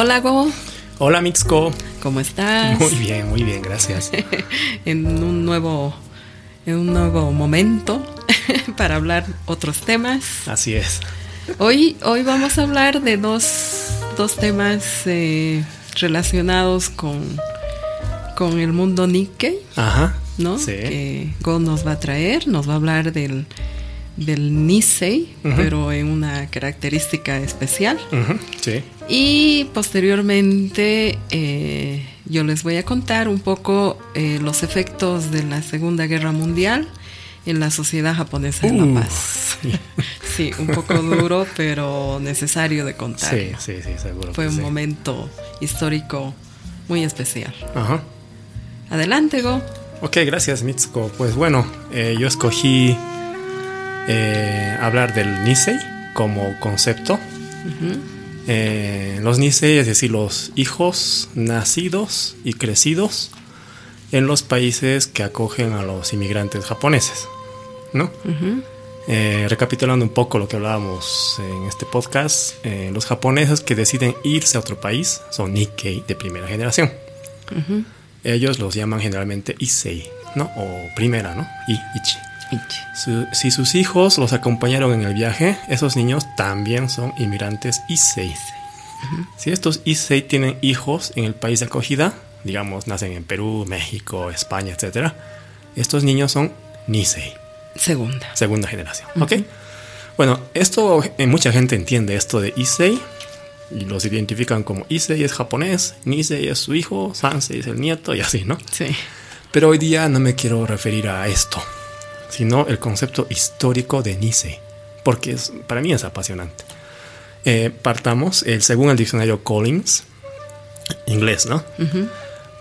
Hola Go, Hola Mitsuko. ¿cómo estás? Muy bien, muy bien, gracias. en un nuevo, en un nuevo momento para hablar otros temas. Así es. Hoy, hoy vamos a hablar de dos, dos temas eh, relacionados con, con el mundo Nikkei, Ajá. ¿no? Sí. Que Go nos va a traer, nos va a hablar del, del Nisei, pero en una característica especial. Sí. Y posteriormente eh, yo les voy a contar un poco eh, los efectos de la Segunda Guerra Mundial en la sociedad japonesa de Uh. La Paz. Sí, un poco duro, pero necesario de contar. Sí, sí, sí, seguro. Fue un sí. momento histórico muy especial. Ajá. Adelante, Go. Ok, gracias Mitsuko. Pues bueno, eh, yo escogí eh, hablar del Nisei como concepto. Eh, los Nisei, es decir, los hijos nacidos y crecidos en los países que acogen a los inmigrantes japoneses. ¿No? Eh, recapitulando un poco lo que hablábamos en este podcast, eh, los japoneses que deciden irse a otro país son Nikkei de primera generación. Ellos los llaman generalmente Issei, ¿no? O primera, ¿no? I, Ichi. Su- si sus hijos los acompañaron en el viaje, esos niños también son inmigrantes Issei. Si estos Issei tienen hijos en el país de acogida, digamos, nacen en Perú, México, España, etc., estos niños son Nisei Segunda. segunda generación. ¿Ok? Bueno, esto, eh, mucha gente entiende esto de Issei y los identifican como Issei es japonés, Nisei es su hijo, Sansei es el nieto y así, ¿no? Sí. Pero hoy día no me quiero referir a esto, sino el concepto histórico de Nisei, porque es, para mí es apasionante. Eh, partamos, el, según el diccionario Collins, inglés, ¿no?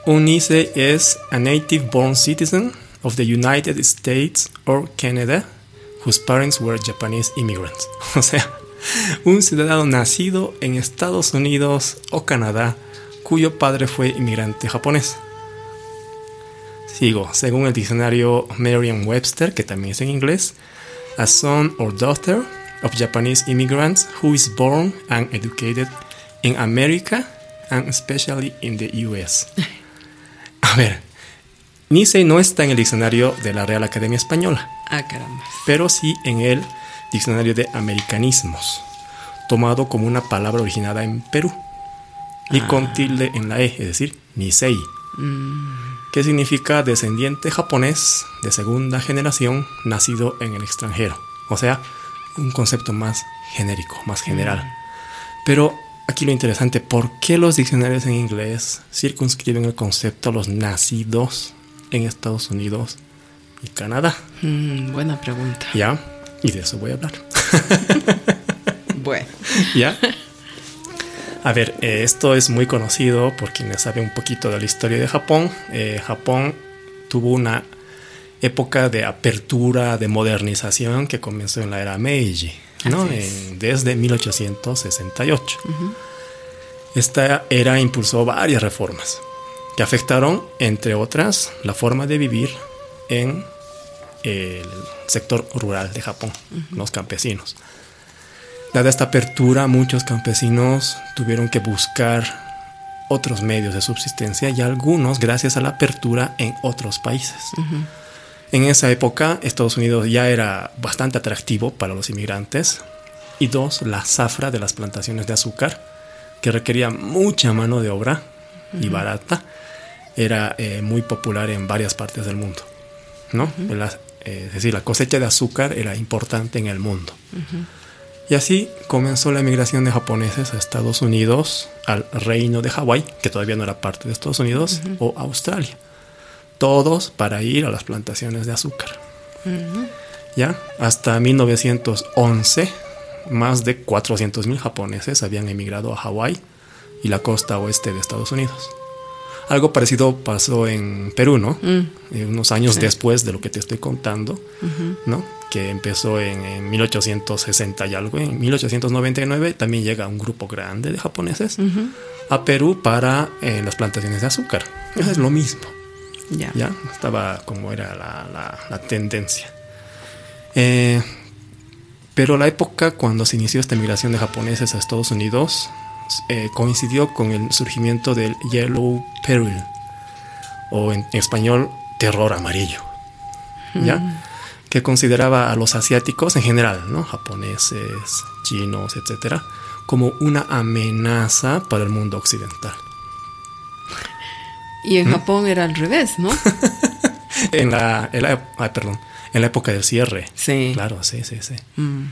Un Nisei es a native born citizen of the United States or Canada whose parents were Japanese immigrants. O sea, un ciudadano nacido en Estados Unidos o Canadá cuyo padre fue inmigrante japonés. Sigo, según el diccionario Merriam-Webster, que también es en inglés, a son or daughter of Japanese immigrants who is born and educated in America and especially in the US. A ver, Nisei no está en el diccionario de la Real Academia Española, Ah, caramba. pero sí en el diccionario de americanismos, tomado como una palabra originada en Perú y con tilde en la E, es decir, Nisei, que significa descendiente japonés de segunda generación nacido en el extranjero, o sea, un concepto más genérico, más general. Pero aquí lo interesante, ¿por qué los diccionarios en inglés circunscriben el concepto a los nacidos en Estados Unidos y Canadá? Mm, buena pregunta. ¿Ya? Y de eso voy a hablar. Bueno. ¿Ya? A ver, eh, esto es muy conocido por quienes saben un poquito de la historia de Japón. Eh, Japón tuvo una época de apertura, de modernización que comenzó en la era Meiji, ¿no? En- desde 1868. Esta era impulsó varias reformas que afectaron, entre otras, la forma de vivir en el sector rural de Japón, los campesinos. Dada esta apertura, muchos campesinos tuvieron que buscar otros medios de subsistencia y algunos gracias a la apertura en otros países. En esa época, Estados Unidos ya era bastante atractivo para los inmigrantes. Y dos, la zafra de las plantaciones de azúcar, que requería mucha mano de obra y barata, era eh, muy popular en varias partes del mundo. ¿no? La- eh, es decir, la cosecha de azúcar era importante en el mundo. Y así comenzó la emigración de japoneses a Estados Unidos, al reino de Hawái, que todavía no era parte de Estados Unidos, o Australia. Todos para ir a las plantaciones de azúcar. Ya, hasta 1911, más de 400.000 japoneses habían emigrado a Hawái y la costa oeste de Estados Unidos. Algo parecido pasó en Perú, ¿no? Eh, unos años Sí. después de lo que te estoy contando, ¿no? Que empezó en, en 1860 y algo. En 1899 también llega un grupo grande de japoneses a Perú para eh, las plantaciones de azúcar. Eso es lo mismo. Ya. Ya estaba como era la, la- la tendencia. Eh, pero la época cuando se inició esta migración de japoneses a Estados Unidos eh, coincidió con el surgimiento del Yellow Peril, o en, español, terror amarillo, ¿ya? Que consideraba a los asiáticos en general, ¿no? Japoneses, chinos, etcétera, como una amenaza para el mundo occidental. Y en ¿Mm? Japón era al revés, ¿no? en, la, perdón, en la época del cierre. Sí. Claro, sí, sí, sí. Mm.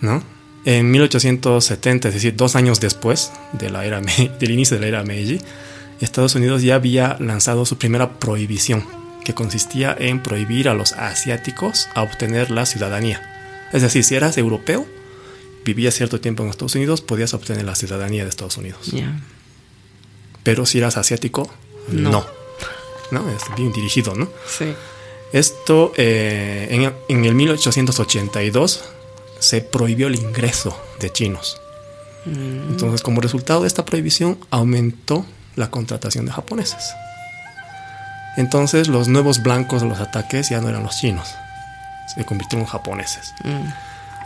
¿No? En 1870, es decir, dos años después de la era, del inicio de la era Meiji, Estados Unidos ya había lanzado su primera prohibición, que consistía en prohibir a los asiáticos a obtener la ciudadanía. Es decir, si eras europeo, vivías cierto tiempo en Estados Unidos, podías obtener la ciudadanía de Estados Unidos. Pero si eras asiático, no. no. Es bien dirigido, ¿no? Sí. Esto eh, en, en el 1882 se prohibió el ingreso de chinos. Entonces, como resultado de esta prohibición, aumentó la contratación de japoneses. Entonces, los nuevos blancos de los ataques ya no eran los chinos, se convirtieron en japoneses.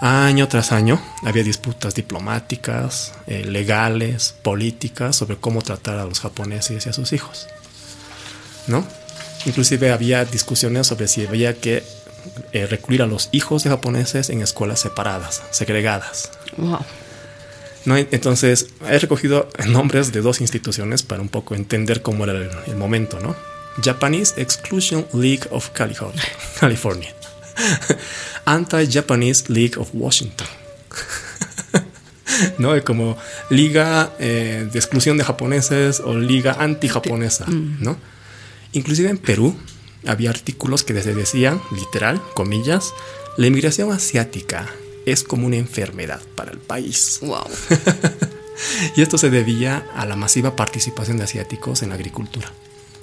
Año tras año había disputas diplomáticas, eh, legales, políticas sobre cómo tratar a los japoneses y a sus hijos. ¿No? Inclusive había discusiones sobre si había que eh, recluir a los hijos de japoneses en escuelas separadas, segregadas. ¿No? Entonces, he recogido nombres de dos instituciones para un poco entender cómo era el, momento, ¿no? Japanese Exclusion League of California. Anti-Japanese League of Washington. ¿No? Como Liga eh, de Exclusión de Japoneses o Liga Anti-Japonesa, mm. ¿no? Inclusive en Perú había artículos que desde decían, literal, comillas, la inmigración asiática es como una enfermedad para el país. Wow. y esto se debía a la masiva participación de asiáticos en la agricultura.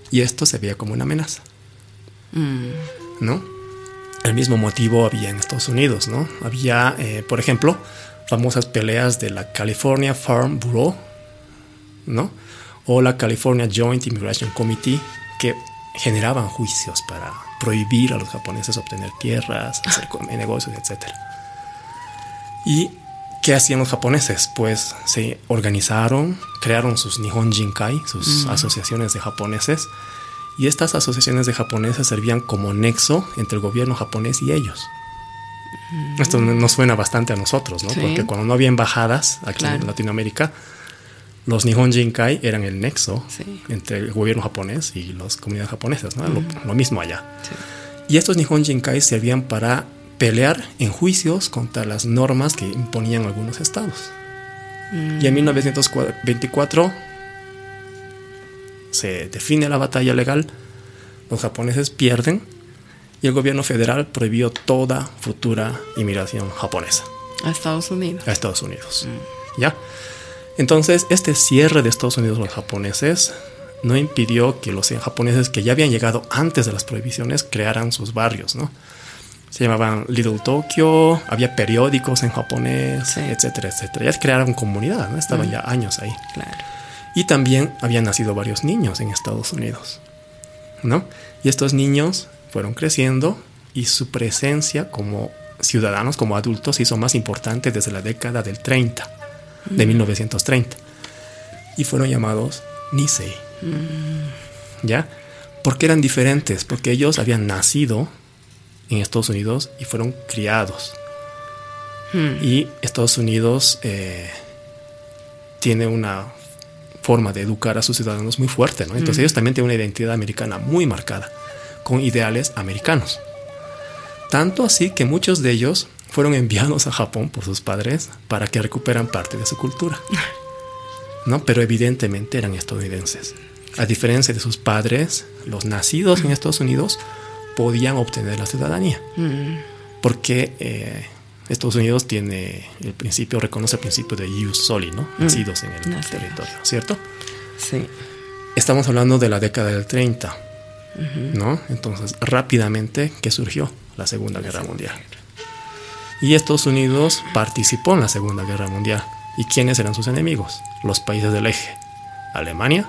Y esto se veía como una amenaza. Mm. ¿No? El mismo motivo había en Estados Unidos, ¿no? Había, eh, por ejemplo, famosas peleas de la California Farm Bureau, ¿no? O la California Joint Immigration Committee, que generaban juicios para prohibir a los japoneses obtener tierras, hacer negocios, etc. ¿Y qué hacían los japoneses? Pues se organizaron, crearon sus Nihon Jinkai, sus asociaciones de japoneses, y estas asociaciones de japoneses servían como nexo entre el gobierno japonés y ellos. Esto nos suena bastante a nosotros, ¿no? Porque cuando no había embajadas aquí en Latinoamérica, los Nihon Jinkai eran el nexo entre el gobierno japonés y las comunidades japonesas, ¿no? lo, mismo allá. Y estos Nihon Jinkai servían para pelear en juicios contra las normas que imponían algunos estados. Y en 1924 mm. se define la batalla legal, los japoneses pierden y el gobierno federal prohibió toda futura inmigración japonesa. A Estados Unidos. A Estados Unidos. Mm. ¿Ya? Entonces, este cierre de Estados Unidos a los japoneses no impidió que los japoneses que ya habían llegado antes de las prohibiciones crearan sus barrios, ¿no? Se llamaban Little Tokyo, había periódicos en japonés, etcétera, etcétera. Ya crearon comunidad, ¿no? Estaban ya años ahí. Claro. Y también habían nacido varios niños en Estados Unidos, ¿no? Y estos niños fueron creciendo y su presencia como ciudadanos, como adultos, hizo más importante desde la década del 30 de 1930. Y fueron llamados Nisei. Mm. ¿Ya? Porque eran diferentes, porque ellos habían nacido en Estados Unidos y fueron criados. Hmm. Y Estados Unidos eh, tiene una forma de educar a sus ciudadanos muy fuerte, ¿no? Entonces hmm. ellos también tienen una identidad americana muy marcada, con ideales americanos. Tanto así que muchos de ellos fueron enviados a Japón por sus padres para que recuperan parte de su cultura. ¿No? Pero evidentemente eran estadounidenses. A diferencia de sus padres, los nacidos en Estados Unidos podían obtener la ciudadanía. Mm. Porque eh, Estados Unidos tiene el principio, reconoce el principio de ius soli, ¿no? Mm. Nacidos en el territorio, ¿cierto? Sí. Estamos hablando de la década del 30, ¿no? Entonces, rápidamente, ¿qué surgió? La Segunda Guerra Mundial. Y Estados Unidos participó en la Segunda Guerra Mundial. ¿Y quiénes eran sus enemigos? Los países del eje. Alemania,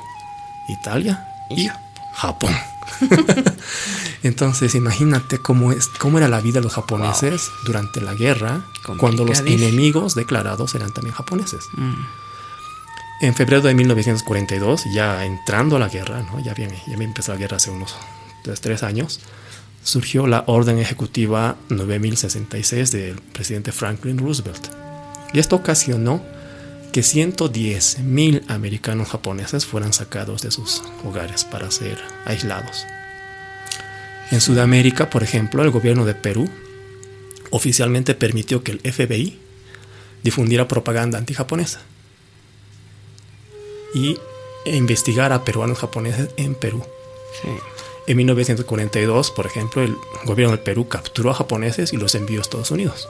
Italia y Japón. Entonces, imagínate cómo, es, cómo era la vida de los japoneses durante la guerra, cuando los enemigos declarados eran también japoneses. Mm. En febrero de 1942, ya entrando a la guerra, ¿no? ya, bien, ya empezó la guerra hace unos tres años, surgió la Orden Ejecutiva 9066 del presidente Franklin Roosevelt. Y esto ocasionó que 110 mil americanos japoneses fueran sacados de sus hogares para ser aislados. En Sudamérica, por ejemplo, el gobierno de Perú oficialmente permitió que el FBI difundiera propaganda antijaponesa y investigara a peruanos japoneses en Perú. En 1942, por ejemplo, el gobierno del Perú capturó a japoneses y los envió a Estados Unidos.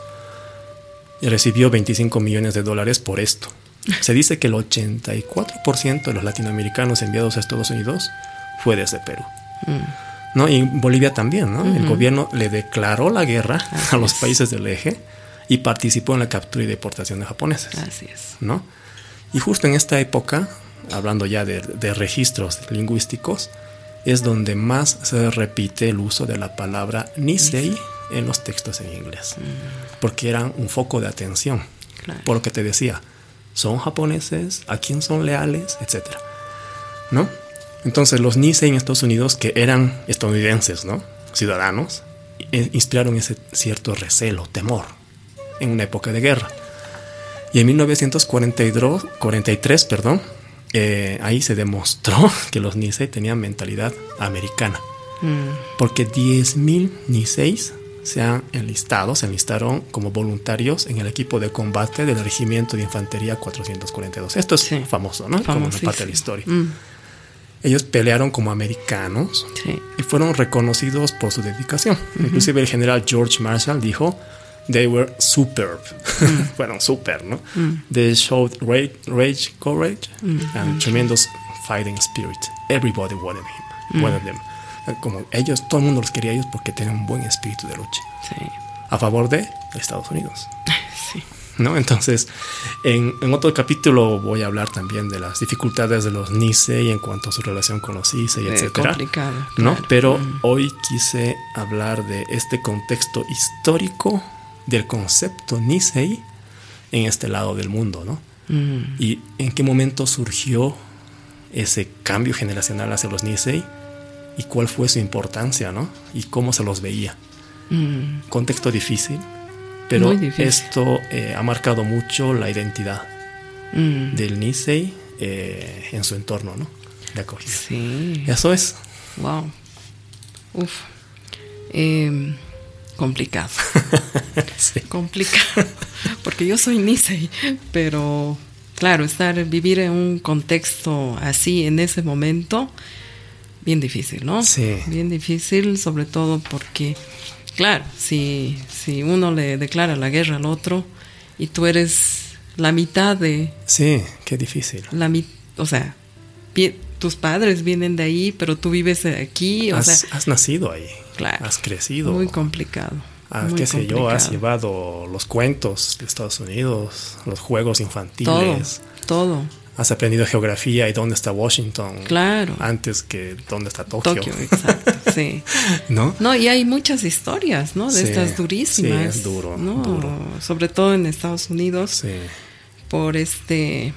Y recibió 25 millones de dólares por esto. Se dice que el 84% de los latinoamericanos enviados a Estados Unidos fue desde Perú. Mm. ¿No? Y Bolivia también, ¿no? El gobierno le declaró la guerra a los países del eje y participó en la captura y deportación de japoneses. Así es. ¿No? Y justo en esta época, hablando ya de, registros lingüísticos, es donde más se repite el uso de la palabra Nisei en los textos en inglés, mm. porque eran un foco de atención. Por lo que te decía, son japoneses, a quién son leales, etcétera, ¿no? Entonces los Nisei en Estados Unidos, que eran estadounidenses, ¿no? Ciudadanos, eh, inspiraron ese cierto recelo, temor, en una época de guerra. Y en 1943, perdón, eh, ahí se demostró que los Nisei tenían mentalidad americana. Mm. Porque 10.000 Niseis se han enlistado, se enlistaron como voluntarios en el equipo de combate del Regimiento de Infantería 442. Esto es famoso, ¿no? Como parte de la historia. Mm. Ellos pelearon como americanos y fueron reconocidos por su dedicación. Inclusive el general George Marshall dijo, they were superb. Mm. Fueron super, ¿no? Mm. They showed rage, courage and tremendous fighting spirit. Everybody wanted him, wanted them como ellos, todo el mundo los quería ellos porque tenían un buen espíritu de lucha. Sí. A favor de Estados Unidos. Sí. ¿No? Entonces, en, otro capítulo voy a hablar también de las dificultades de los Nisei en cuanto a su relación con los Issei, etc. complicado. ¿no? Pero mm. hoy quise hablar de este contexto histórico del concepto Nisei en este lado del mundo, ¿no? Mm. Y en qué momento surgió ese cambio generacional hacia los Nisei y cuál fue su importancia, ¿no? Y cómo se los veía. Mm. Contexto difícil, pero esto eh, ha marcado mucho la identidad mm. del Nisei eh, en su entorno, ¿no? De acogida. Sí. Eso es. Wow. Uf. Em, complicado. sí. Complicado. Porque yo soy Nisei, pero claro, estar, vivir en un contexto así en ese momento bien difícil, ¿no? Sí. Bien difícil, sobre todo porque, claro, si, si uno le declara la guerra al otro y tú eres la mitad de... Sí, qué difícil. La o sea, tus padres vienen de ahí, pero tú vives aquí. O has, sea, has nacido ahí. Claro. Has crecido. Muy complicado. Ah, qué sé yo, has llevado los cuentos de Estados Unidos, los juegos infantiles. Todo, todo has aprendido geografía y dónde está Washington. Claro. Antes que dónde está Tokio. Tokio, exacto, sí. ¿No? No, y hay muchas historias, ¿no? De estas durísimas. Sí, es duro, Sobre todo en Estados Unidos. Sí. Por este,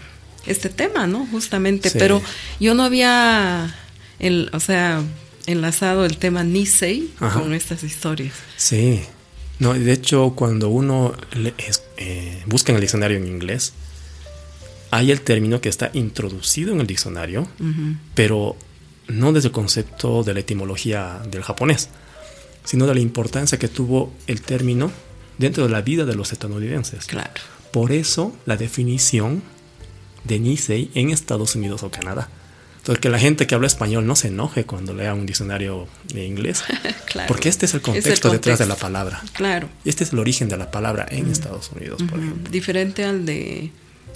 este tema, ¿no? Justamente. Pero yo no había, el, o sea, enlazado el tema Nisei con estas historias. Sí. No, de hecho, cuando uno eh, busca en el diccionario en inglés, hay el término que está introducido en el diccionario, pero no desde el concepto de la etimología del japonés, sino de la importancia que tuvo el término dentro de la vida de los estadounidenses. Claro. Por eso la definición de Nisei en Estados Unidos o Canadá. Entonces, que la gente que habla español no se enoje cuando lea un diccionario de inglés. claro. Porque este es el, contexto detrás de la palabra. Claro. Este es el origen de la palabra en Estados Unidos, por ejemplo. Diferente al de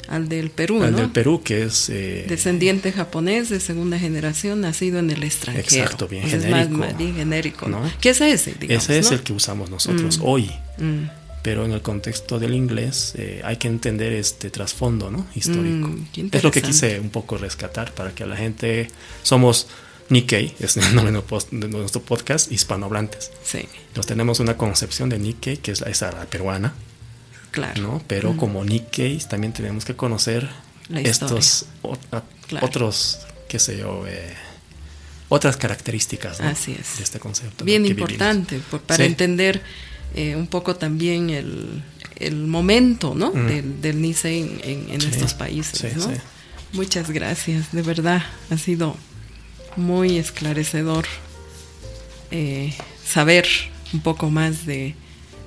al del Perú, al ¿no? del Perú, que es... Eh, Descendiente japonés de segunda generación, nacido en el extranjero. Exacto, bien genérico. Es bien genérico, ¿no? ¿Qué es ese, Ese es el que usamos nosotros mm. hoy. Mm. Pero en el contexto del inglés eh, hay que entender este trasfondo, ¿no? Histórico. Mm, es lo que quise un poco rescatar para que la gente... Somos... Nikkei es el nombre de nuestro podcast, hispanohablantes. Sí. Entonces tenemos una concepción de Nikkei, que es la, esa peruana, Claro. ¿no? Pero mm. como Nikkei también tenemos que conocer estos otros, qué sé yo, eh, otras características Así es. de este concepto. Bien importante para entender eh, un poco también el, el momento ¿no? del, del, NICE en, estos países. ¿no? Muchas gracias, de verdad, ha sido muy esclarecedor eh, saber un poco más de,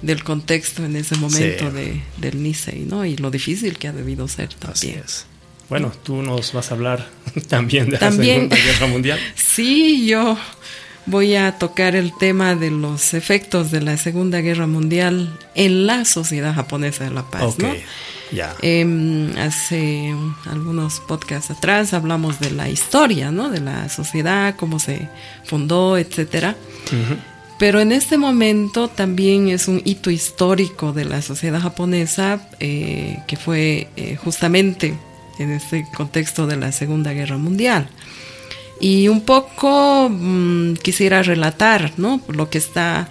del contexto en ese momento de, del NICE ¿no? y lo difícil que ha debido ser también. Bueno, tú nos vas a hablar también de la Segunda Guerra Mundial. sí, yo voy a tocar el tema de los efectos de la Segunda Guerra Mundial en la sociedad japonesa de la paz. ¿no? Em, hace algunos podcasts atrás hablamos de la historia, ¿no? De la sociedad, cómo se fundó, etcétera. Pero en este momento también es un hito histórico de la sociedad japonesa eh, que fue eh, justamente en este contexto de la Segunda Guerra Mundial. Y un poco mm, quisiera relatar ¿no? lo, que está,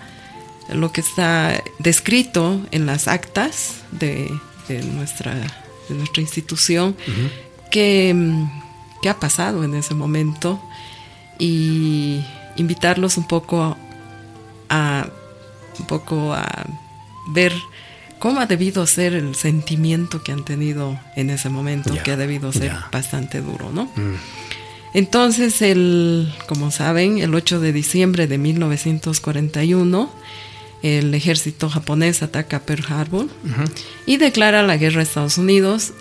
lo que está descrito en las actas de, de nuestra, de nuestra institución, que, que, ha pasado en ese momento y invitarlos un poco a, un poco a ver cómo ha debido ser el sentimiento que han tenido en ese momento, que ha debido ser bastante duro, ¿no? Mm. Entonces, el, como saben, el 8 de diciembre de 1941, el ejército japonés ataca Pearl Harbor y declara la guerra a Estados Unidos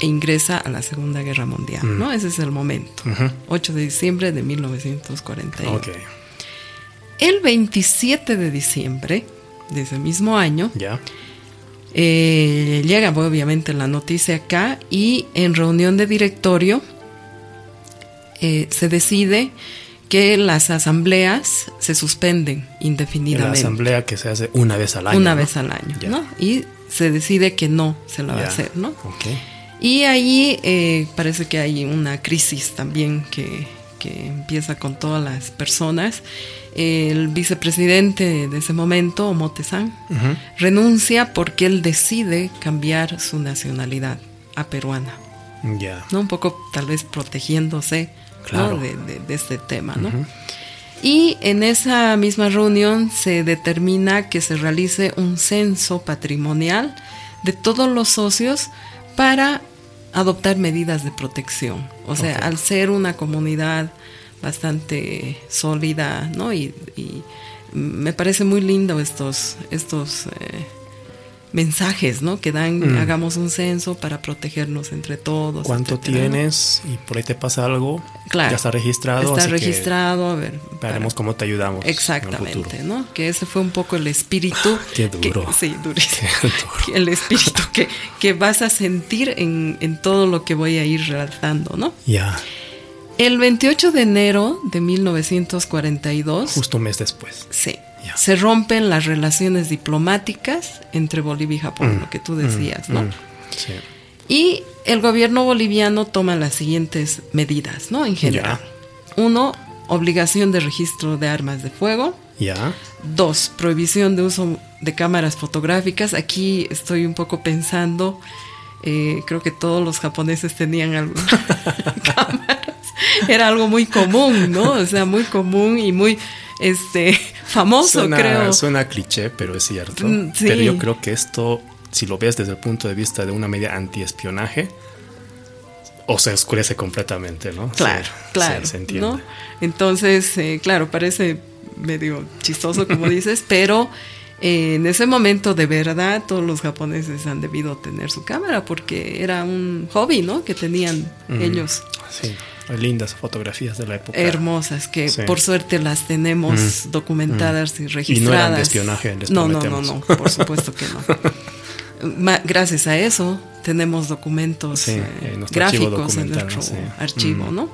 e ingresa a la Segunda Guerra Mundial, ¿no? Ese es el momento. 8 de diciembre de 1941. El 27 de diciembre de ese mismo año, eh, llega obviamente la noticia acá y en reunión de directorio eh, se decide que las asambleas se suspenden indefinidamente. La asamblea que se hace una vez al año. Una vez al año, ¿no? Y se decide que no se la va a hacer, ¿no? Y ahí eh, parece que hay una crisis también que, empieza con todas las personas. El vicepresidente de ese momento, Omote-san, renuncia porque él decide cambiar su nacionalidad a peruana. Ya. ¿no? Un poco tal vez protegiéndose de, este tema. ¿no? Y en esa misma reunión se determina que se realice un censo patrimonial de todos los socios para adoptar medidas de protección. O sea, al ser una comunidad bastante sólida, ¿no? Y, me parece muy lindo estos, estos eh, mensajes, ¿no? Que dan, mm. hagamos un censo para protegernos entre todos. ¿Cuánto tienes? Y por ahí te pasa algo. Claro. Ya está registrado. Está registrado, a ver. Veremos cómo te ayudamos. Exactamente, ¿no? Que ese fue un poco el espíritu. Qué duro. sí, durísimo. El espíritu que, que vas a sentir en, en, todo lo que voy a ir relatando, ¿no? Ya. El 28 de enero de 1942. Justo un mes después. Sí se rompen las relaciones diplomáticas entre Bolivia y Japón, mm, lo que tú decías, ¿no? Mm, y el gobierno boliviano toma las siguientes medidas, ¿no? En general. Uno, obligación de registro de armas de fuego. Ya. Dos, prohibición de uso de cámaras fotográficas. Aquí estoy un poco pensando, eh, creo que todos los japoneses tenían algunas cámaras. Era algo muy común, ¿no? O sea, muy común y muy este, famoso, creo. Suena cliché, pero es cierto. Mm, pero yo creo que esto, si lo ves desde el punto de vista de una media antiespionaje, o se oscurece completamente, ¿no? Claro, claro. Se, entiende. Entonces, eh, claro, parece medio chistoso, como dices, pero eh, en ese momento, de verdad, todos los japoneses han debido tener su cámara porque era un hobby, ¿no? Que tenían ellos. Sí. Lindas fotografías de la época. Hermosas, que por suerte las tenemos documentadas y registradas. Y no eran de espionaje, no, no, no, no, por supuesto que no. Gracias a eso tenemos documentos eh, gráficos en nuestro archivo, ¿no?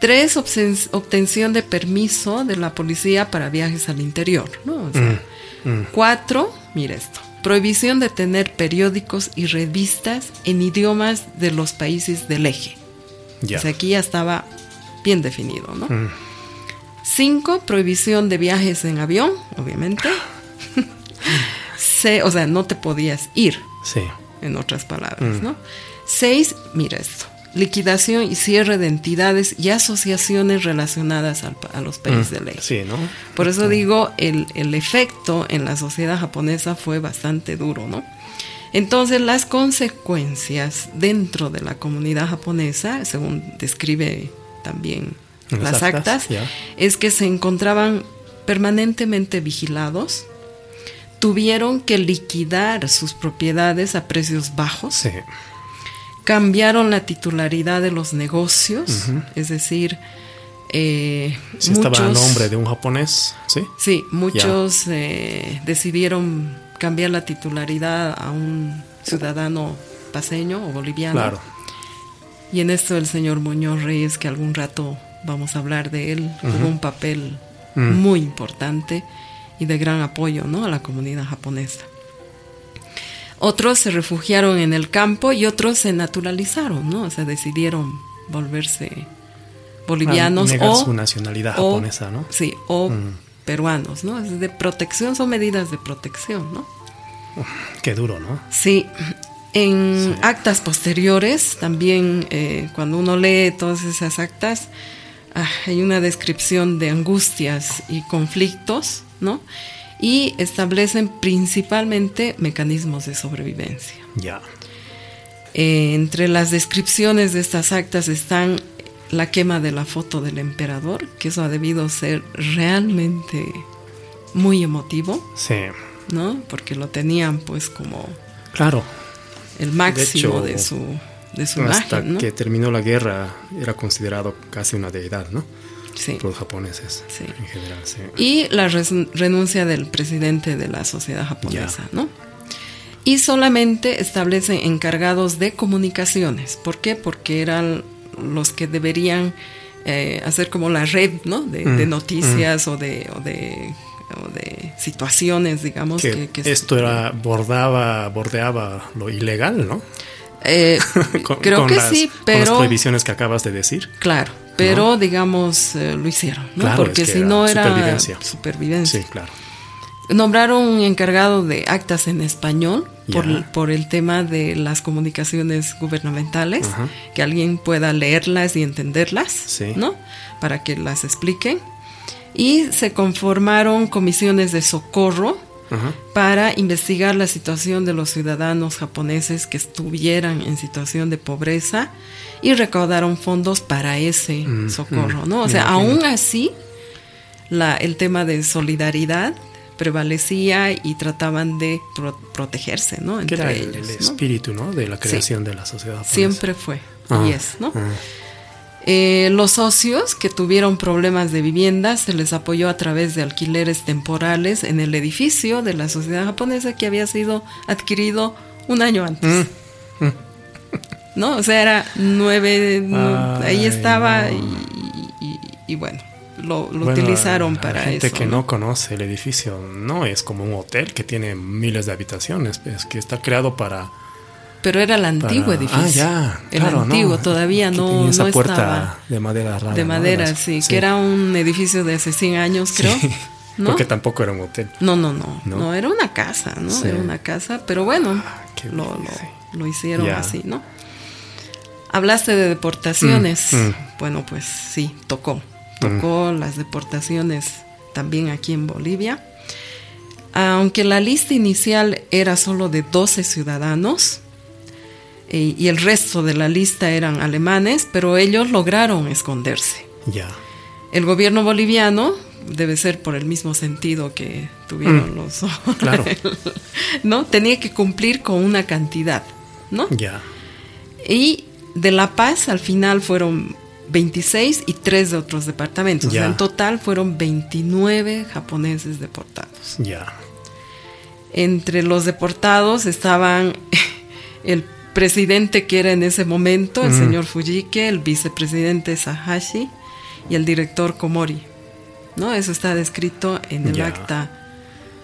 Tres, obtención de permiso de la policía para viajes al interior, ¿no? Cuatro, mira esto, prohibición de tener periódicos y revistas en idiomas de los países del eje. O sea, aquí ya estaba bien definido, ¿no? Mm. Cinco, prohibición de viajes en avión, obviamente. o sea, no te podías ir. Sí. en otras palabras, ¿no? Seis, mira esto, liquidación y cierre de entidades y asociaciones relacionadas a los países de ley. Sí, ¿no? Por eso digo, el, el, efecto en la sociedad japonesa fue bastante duro, ¿no? Entonces, las consecuencias dentro de la comunidad japonesa, según describe también las, actas, es que se encontraban permanentemente vigilados, tuvieron que liquidar sus propiedades a precios bajos, cambiaron la titularidad de los negocios, es decir, eh, si estaba a nombre de un japonés, ¿sí? Sí, muchos eh, decidieron cambiar la titularidad a un ciudadano paseño o boliviano. Claro. Y en esto el señor Muñoz Reyes, que algún rato vamos a hablar de él, tuvo un papel mm. muy importante y de gran apoyo ¿no? a la comunidad japonesa. Otros se refugiaron en el campo y otros se naturalizaron, ¿no? O sea, decidieron volverse bolivianos o su nacionalidad japonesa, ¿no? Sí, o mm. Peruanos, ¿no? Es de protección, son medidas de protección, ¿no? Qué duro, ¿no? Sí. En actas posteriores, también eh, cuando uno lee todas esas actas, ah, hay una descripción de angustias y conflictos, ¿no? y establecen principalmente mecanismos de sobrevivencia. Ya. Eh, entre las descripciones de estas actas están la quema de la foto del emperador, que eso ha debido ser realmente muy emotivo. Sí. ¿No? Porque lo tenían pues como... Claro. El máximo de, su, de su Hasta que terminó la guerra era considerado casi una deidad, ¿no? los japoneses en general. Y la renuncia del presidente de la sociedad japonesa, ¿no? Y solamente establecen encargados de comunicaciones. ¿Por qué? Porque eran los que deberían eh, hacer como la red, ¿no? De, mm, noticias mm. o, de, o, de, de, situaciones, digamos. Que, esto era, bordaba, bordeaba lo ilegal, ¿no? Eh, creo que sí, pero... Con las prohibiciones que acabas de decir. Claro, pero digamos eh, lo hicieron, ¿no? porque si no era supervivencia. supervivencia. Sí, claro. Nombraron un encargado de actas en español por, por, el tema de las comunicaciones gubernamentales, que alguien pueda leerlas y entenderlas, ¿no? Para que las expliquen. Y se conformaron comisiones de socorro para investigar la situación de los ciudadanos japoneses que estuvieran en situación de pobreza y recaudaron fondos para ese mm, socorro, mm, ¿no? O sea, aún así, la, el tema de solidaridad prevalecía y trataban de protegerse, ¿no? Entre era el, el espíritu, ¿no? De la creación de la sociedad. Siempre fue, y es, ¿no? Eh, los socios que tuvieron problemas de vivienda se les apoyó a través de alquileres temporales en el edificio de la sociedad japonesa que había sido adquirido un año antes. Mm, ¿no? O sea, era nueve, ahí estaba y, bueno, lo, utilizaron para gente eso. que ¿no? conoce el edificio, no es como un hotel que tiene miles de habitaciones, es que está creado para... Pero era el antiguo edificio. Ah, ya. El antiguo, todavía no, esa puerta de madera rara. De madera, sí, que era un edificio de hace 100 años, creo. Porque tampoco era un hotel. No, no, no. No, era una casa, ¿no? Era una casa, pero bueno, ah, lo, lo, hicieron así, ¿no? Hablaste de deportaciones. Mm, mm. Bueno, pues sí, tocó. Tocó mm. las deportaciones también aquí en Bolivia. Aunque la lista inicial era solo de 12 ciudadanos eh, y el resto de la lista eran alemanes, pero ellos lograron esconderse. Ya. El gobierno boliviano debe ser por el mismo sentido que tuvieron los claro no tenía que cumplir con una cantidad no ya y de La Paz al final fueron 26 y 3 de otros departamentos. en total fueron 29 japoneses deportados. Ya. Entre los deportados estaban el presidente que era en ese momento, el señor Fujike, el vicepresidente Sahashi y el director Komori. ¿No? Eso está descrito en el acta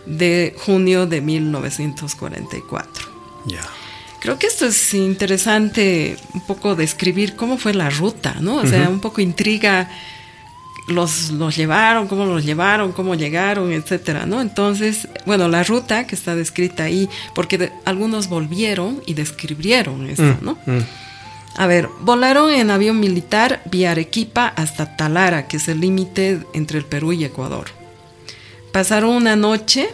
de junio de 1944. Ya. Creo que esto es interesante un poco describir cómo fue la ruta, ¿no? O sea, un poco intriga los, los llevaron, cómo los llevaron, cómo llegaron, etcétera, ¿no? Entonces, bueno, la ruta que está descrita ahí, porque algunos volvieron y describieron eso, mm, ¿no? Mm. A ver, volaron en avión militar vía Arequipa hasta Talara, que es el límite entre el Perú y Ecuador. Pasaron una noche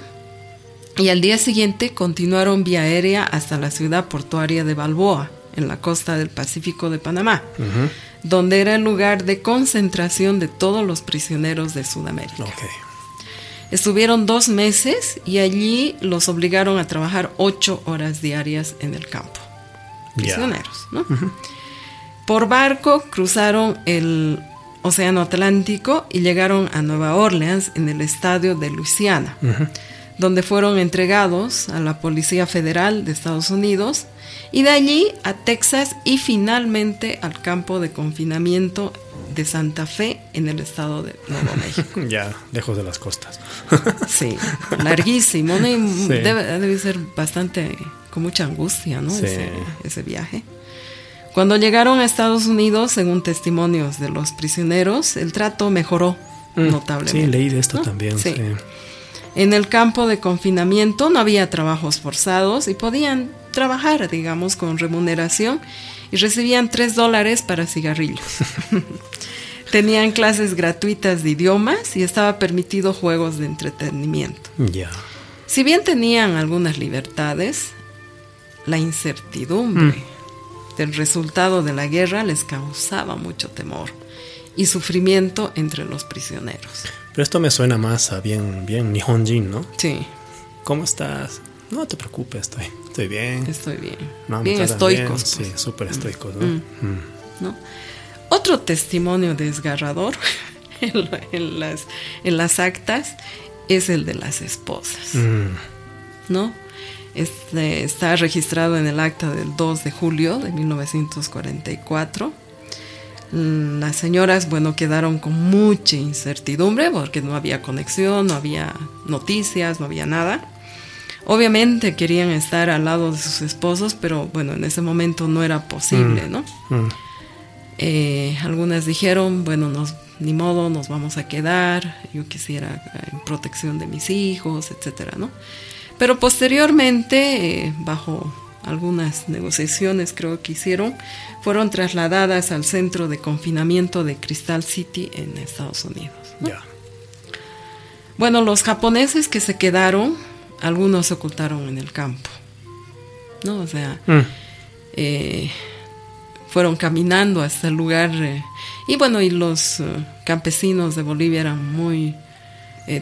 y al día siguiente continuaron vía aérea hasta la ciudad portuaria de Balboa, en la costa del Pacífico de Panamá donde era el lugar de concentración de todos los prisioneros de Sudamérica. Estuvieron dos meses y allí los obligaron a trabajar ocho horas diarias en el campo. Prisioneros, ¿no? Por barco cruzaron el Océano Atlántico y llegaron a Nueva Orleans en el estadio de Luisiana, donde fueron entregados a la Policía Federal de Estados Unidos y de allí a Texas y finalmente al campo de confinamiento de Santa Fe en el estado de Nuevo México. Ya, lejos de las costas. sí, larguísimo, Debe, ser bastante, con mucha angustia, ¿no? Ese, viaje. Cuando llegaron a Estados Unidos, según testimonios de los prisioneros, el trato mejoró mm, notablemente. Sí, leí de esto también. Sí. En el campo de confinamiento no había trabajos forzados y podían trabajar, digamos, con remuneración y recibían tres dólares para cigarrillos. Tenían clases gratuitas de idiomas y estaba permitido juegos de entretenimiento. Ya. Si bien tenían algunas libertades, la incertidumbre mm. del resultado de la guerra les causaba mucho temor y sufrimiento entre los prisioneros. Pero esto me suena más a bien, bien Nihonjin, ¿no? Sí. ¿Cómo estás? No te preocupes, estoy, estoy bien. Estoy bien. bien estoicos. Sí, pues. súper estoicos, mm. Mm. ¿no? Otro testimonio desgarrador en, las, en las actas es el de las esposas. Mm. ¿No? Este, está registrado en el acta del 2 de julio de 1944. Las señoras, bueno, quedaron con mucha incertidumbre porque no había conexión, no había noticias, no había nada. Obviamente querían estar al lado de sus esposos, pero bueno, en ese momento no era posible, mm, ¿no? Mm. Eh, algunas dijeron, bueno, nos, ni modo, nos vamos a quedar, yo quisiera en protección de mis hijos, etcétera, ¿no? Pero posteriormente, eh, bajo algunas negociaciones creo que hicieron, fueron trasladadas al centro de confinamiento de Crystal City en Estados Unidos. Bueno, los japoneses que se quedaron algunos se ocultaron en el campo, ¿no? O sea, mm. eh, fueron caminando hasta el lugar eh, y bueno, y los eh, campesinos de Bolivia eran muy,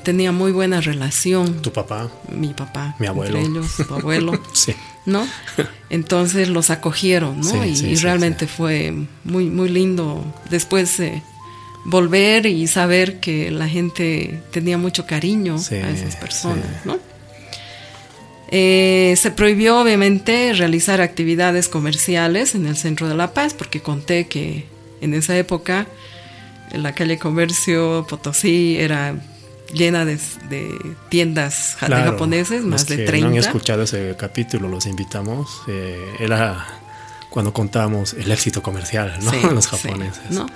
tenían muy buena relación. ¿Tu papá? Mi papá. Mi abuelo. Entre ellos, tu abuelo. sí. ¿No? Entonces los acogieron, ¿no? y, realmente fue muy, muy lindo después volver y saber que la gente tenía mucho cariño a esas personas, ¿no? Eh, se prohibió obviamente realizar actividades comerciales en el centro de La Paz porque conté que en esa época en la calle Comercio Potosí era llena de, tiendas de japoneses, más de 30. No han escuchado ese capítulo, los invitamos. Eh, era cuando contábamos el éxito comercial, ¿no? los japoneses. ¿no?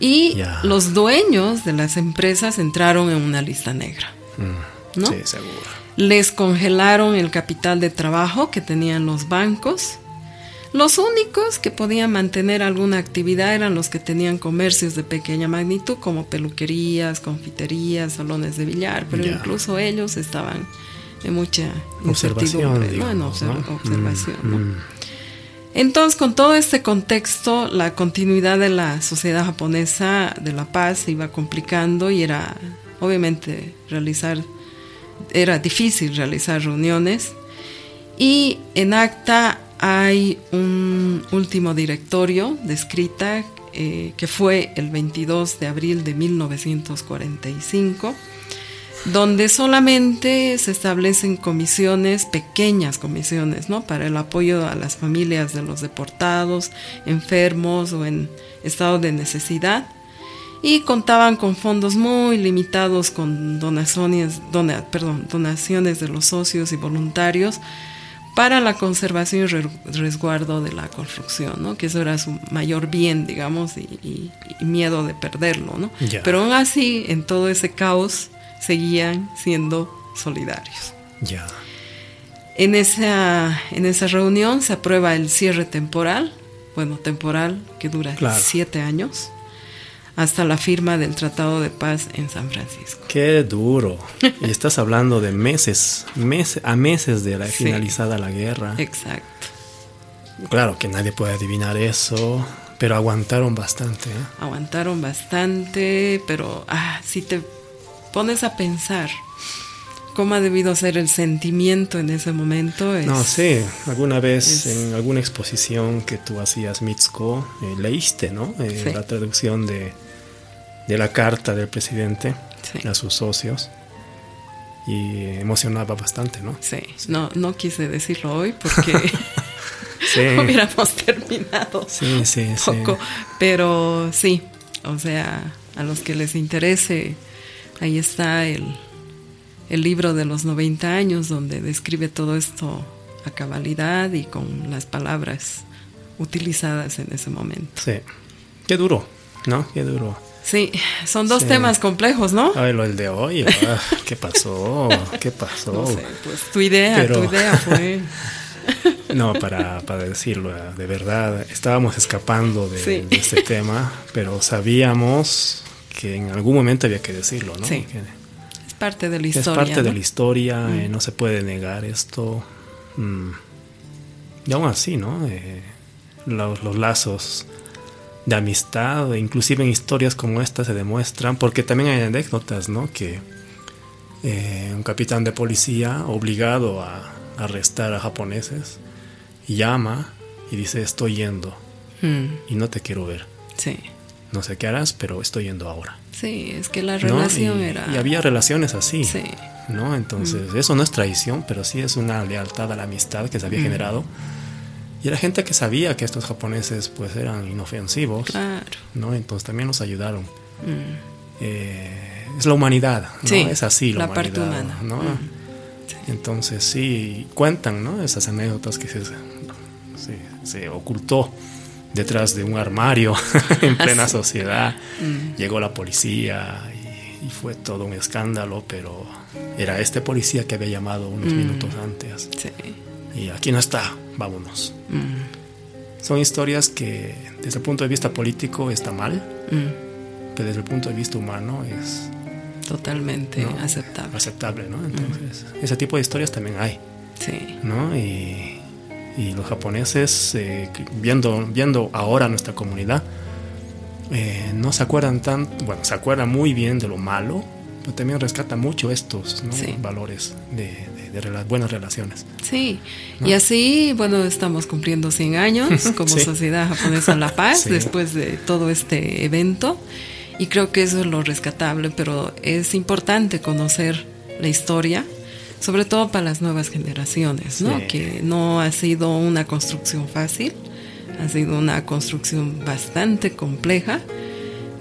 Y los dueños de las empresas entraron en una lista negra. Mm, ¿no? Sí, seguro. Les congelaron el capital de trabajo que tenían los bancos. Los únicos que podían mantener alguna actividad eran los que tenían comercios de pequeña magnitud, como peluquerías, confiterías, salones de billar, pero incluso ellos estaban en mucha observación, observación. Mm, mm. Entonces, con todo este contexto, la continuidad de la sociedad japonesa de la paz se iba complicando y era, obviamente, realizar era difícil realizar reuniones y en acta hay un último directorio descrita eh, que fue el 22 de abril de 1945 donde solamente se establecen comisiones, pequeñas comisiones, ¿no? Para el apoyo a las familias de los deportados, enfermos o en estado de necesidad y contaban con fondos muy limitados con donaciones, perdón, donaciones de los socios y voluntarios para la conservación y resguardo de la construcción, ¿no? Que eso era su mayor bien, digamos, y, miedo de perderlo, ¿no? Pero aún así, en todo ese caos, seguían siendo solidarios. Ya. En esa, en esa reunión se aprueba el cierre temporal, bueno, temporal que dura siete años, hasta la firma del Tratado de Paz en San Francisco. Qué duro. y estás hablando de meses, meses a meses de la finalizada la guerra. Exacto. Claro que nadie puede adivinar eso, pero aguantaron bastante. ¿eh? Aguantaron bastante, pero ah, si te pones a pensar cómo ha debido ser el sentimiento en ese momento. no sé, alguna vez en alguna exposición que tú hacías, Mitsuko, eh, leíste, ¿no? Eh, la traducción de, de la carta del presidente a sus socios y emocionaba bastante, ¿no? Sí, No, no quise decirlo hoy porque hubiéramos terminado sí, sí, poco, pero sí, o sea, a los que les interese, ahí está el, el libro de los 90 años donde describe todo esto a cabalidad y con las palabras utilizadas en ese momento. Sí, qué duro, ¿no? Qué duro. Sí, son dos temas complejos, ¿no? Ay, lo el de hoy, ah, ¿qué pasó? ¿Qué pasó? No sé, pues tu idea, tu idea fue... No, para, para, decirlo, de verdad, estábamos escapando de, este tema, pero sabíamos que en algún momento había que decirlo, ¿no? Sí. es parte de la historia. Es parte de la historia, eh, mm. no se puede negar esto. Mm. Y aún así, ¿no? Eh, los, los lazos de amistad, inclusive en historias como esta se demuestran, porque también hay anécdotas, ¿no? Que eh, un capitán de policía obligado a arrestar a japoneses llama y dice estoy yendo hmm. y no te quiero ver. Sí. No sé qué harás, pero estoy yendo ahora. Sí, es que la relación era... Y había relaciones así. Sí. ¿No? Entonces, hmm. eso no es traición, pero sí es una lealtad a la amistad que se había hmm. generado y era gente que sabía que estos japoneses pues eran inofensivos. Claro. ¿no? Entonces también nos ayudaron. Mm. Eh, es la humanidad, ¿no? es así la, parte humana. ¿no? Mm. Entonces sí, cuentan ¿no? esas anécdotas que se, se, ocultó detrás de un armario en plena sociedad. Mm. Llegó la policía y, y, fue todo un escándalo, pero era este policía que había llamado unos minutos antes. Sí y aquí no está, vámonos. Mm. Son historias que desde el punto de vista político está mal, mm. pero desde el punto de vista humano es... Totalmente aceptable. Aceptable, ¿no? Entonces, mm. ese tipo de historias también hay. Sí. ¿no? Y, y los japoneses, eh, viendo, viendo ahora nuestra comunidad, eh, no se acuerdan tan, bueno, se acuerdan muy bien de lo malo, pero también rescata mucho estos valores de, de buenas relaciones. Sí, y así, bueno, estamos cumpliendo 100 años como Sociedad Japonesa La Paz después de todo este evento y creo que eso es lo rescatable, pero es importante conocer la historia, sobre todo para las nuevas generaciones, ¿no? Que no ha sido una construcción fácil, ha sido una construcción bastante compleja,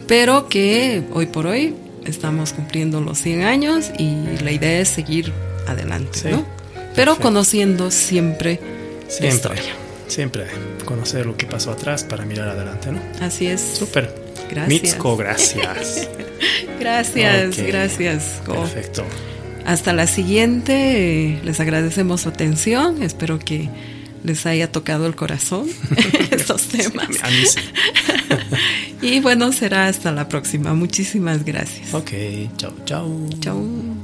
pero que hoy por hoy estamos cumpliendo los 100 años y la idea es seguir adelante, ¿no? Pero conociendo siempre, siempre, la historia. Siempre conocer lo que pasó atrás para mirar adelante, ¿no? Así es. Súper. Gracias. Mitsuko, gracias. gracias, gracias. Perfecto. Hasta la siguiente. Les agradecemos su atención. Espero que les haya tocado el corazón estos temas. A mí sí. y bueno, será hasta la próxima. Muchísimas gracias. Ok, chao, chao. Chao.